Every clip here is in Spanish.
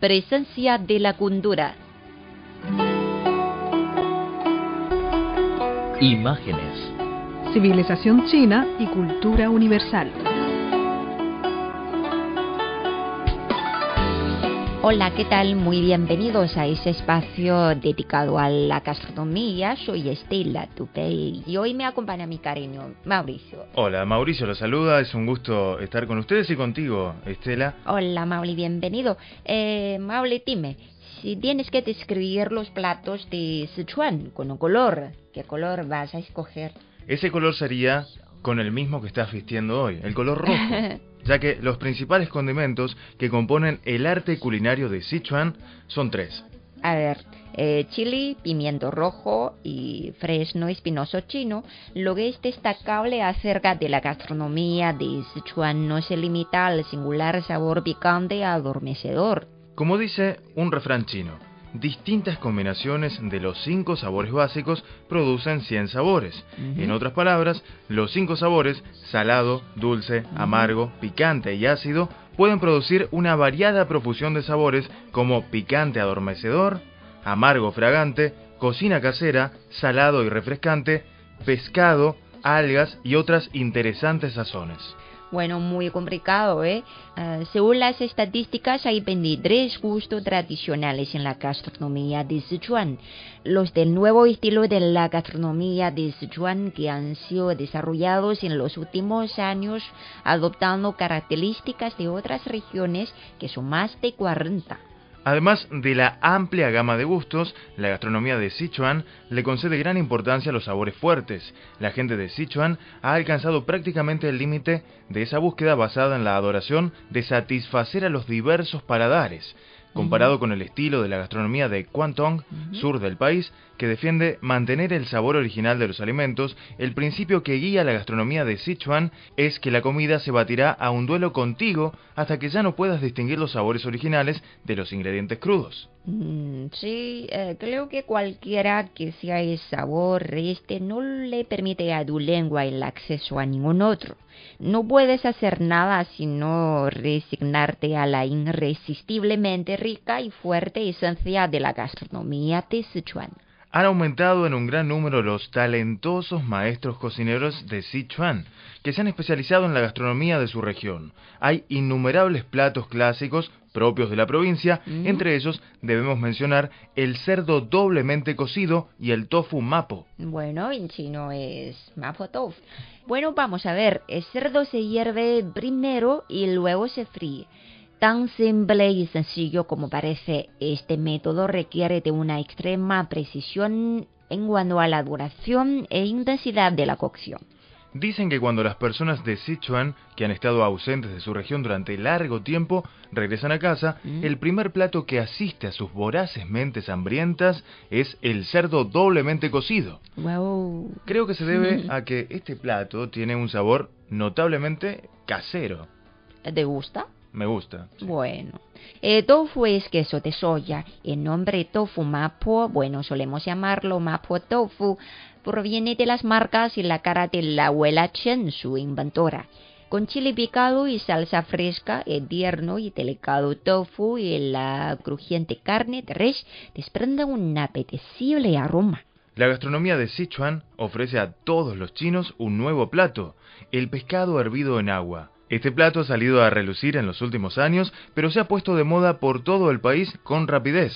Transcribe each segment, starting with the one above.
Presencia de la cultura. Imágenes. Civilización china y cultura universal. Hola, ¿qué tal? Muy bienvenidos a ese espacio dedicado a la gastronomía. Soy Estela Tupey y hoy me acompaña mi cariño, Mauricio. Hola, Mauricio lo saluda, es un gusto estar con ustedes y contigo, Estela. Hola, Mauli, bienvenido. Eh, Mauli, dime, si tienes que describir los platos de Sichuan con un color, ¿qué color vas a escoger? Ese color sería con el mismo que estás vistiendo hoy, el color rojo, ya que los principales condimentos que componen el arte culinario de Sichuan son tres. A ver, eh, chili, pimiento rojo y fresno espinoso chino. Lo que es destacable acerca de la gastronomía de Sichuan no se limita al singular sabor picante adormecedor. Como dice un refrán chino, distintas combinaciones de los cinco sabores básicos producen 100 sabores. En otras palabras, los cinco sabores, salado, dulce, amargo, picante y ácido, pueden producir una variada profusión de sabores como picante adormecedor, amargo fragante, cocina casera, salado y refrescante, pescado, algas y otras interesantes sazones. Bueno, muy complicado, ¿eh? Ah, según las estadísticas, hay 23 gustos tradicionales en la gastronomía de Sichuan. Los del nuevo estilo de la gastronomía de Sichuan que han sido desarrollados en los últimos años, adoptando características de otras regiones que son más de 40. Además de la amplia gama de gustos, la gastronomía de Sichuan le concede gran importancia a los sabores fuertes. La gente de Sichuan ha alcanzado prácticamente el límite de esa búsqueda basada en la adoración de satisfacer a los diversos paladares comparado con el estilo de la gastronomía de Kwantong, sur del país, que defiende mantener el sabor original de los alimentos, el principio que guía la gastronomía de Sichuan es que la comida se batirá a un duelo contigo hasta que ya no puedas distinguir los sabores originales de los ingredientes crudos. Mm, sí, eh, creo que cualquiera que sea el sabor este no le permite a tu lengua el acceso a ningún otro. No puedes hacer nada sino resignarte a la irresistiblemente rica y fuerte esencia de la gastronomía de Sichuan. Han aumentado en un gran número los talentosos maestros cocineros de Sichuan, que se han especializado en la gastronomía de su región. Hay innumerables platos clásicos propios de la provincia, entre ellos debemos mencionar el cerdo doblemente cocido y el tofu mapo. Bueno, en chino es mapo tofu. Bueno, vamos a ver, el cerdo se hierve primero y luego se fríe. Tan simple y sencillo como parece, este método requiere de una extrema precisión en cuanto a la duración e intensidad de la cocción. Dicen que cuando las personas de Sichuan, que han estado ausentes de su región durante largo tiempo, regresan a casa, Mm. el primer plato que asiste a sus voraces mentes hambrientas es el cerdo doblemente cocido. Wow. Creo que se debe a que este plato tiene un sabor notablemente casero. ¿Te gusta? Me gusta. sí. Bueno, el tofu es queso de soya. El nombre tofu mapo, bueno, solemos llamarlo mapo tofu, proviene de las marcas y la cara de la abuela Chen, su inventora. Con chile picado y salsa fresca, el tierno y delicado tofu y la crujiente carne de res desprenden un apetecible aroma. La gastronomía de Sichuan ofrece a todos los chinos un nuevo plato, el pescado hervido en agua. Este plato ha salido a relucir en los últimos años, pero se ha puesto de moda por todo el país con rapidez.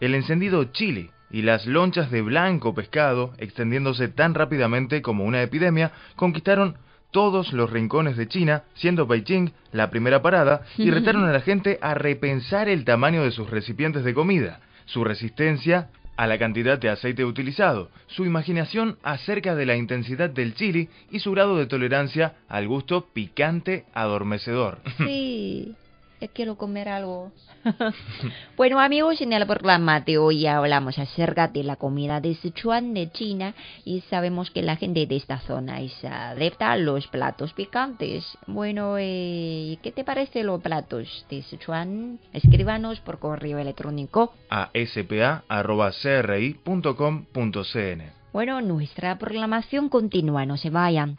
El encendido chili y las lonchas de blanco pescado, extendiéndose tan rápidamente como una epidemia, conquistaron todos los rincones de China, siendo Beijing la primera parada, y retaron a la gente a repensar el tamaño de sus recipientes de comida, su resistencia a la cantidad de aceite utilizado, su imaginación acerca de la intensidad del chili y su grado de tolerancia al gusto picante adormecedor. Ya quiero comer algo. bueno, amigos, en el programa de hoy hablamos acerca de la comida de Sichuan, de China, y sabemos que la gente de esta zona es adepta a los platos picantes. Bueno, eh, ¿qué te parece los platos de Sichuan? Escríbanos por correo electrónico a spa.cri.com.cn. Bueno, nuestra programación continúa, no se vayan.